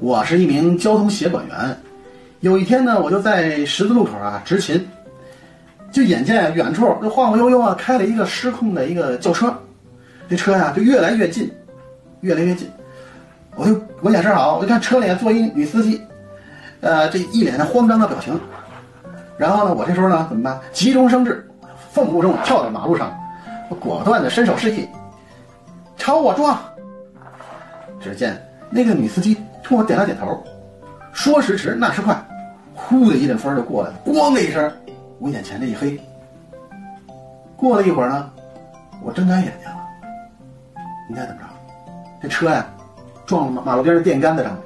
我是一名交通协管员。有一天呢，我就在十字路口啊执勤，就眼见远处就晃晃悠悠啊开了一个失控的一个轿车，这车呀就越来越近，越来越近。我就我眼神好，我就看车里坐一女司机，呃，这一脸的慌张的表情。然后呢，我这时候呢怎么办？急中生智，奋步中跳到马路上，我果断的伸手示意，朝我撞。只见那个女司机冲我点了点头，说时迟那时快，呼的一阵风就过来了，咣的一声，我眼前这一黑。过了一会儿呢，我睁开眼睛了，你猜怎么着？这车呀，撞了马路边的电杆子上了。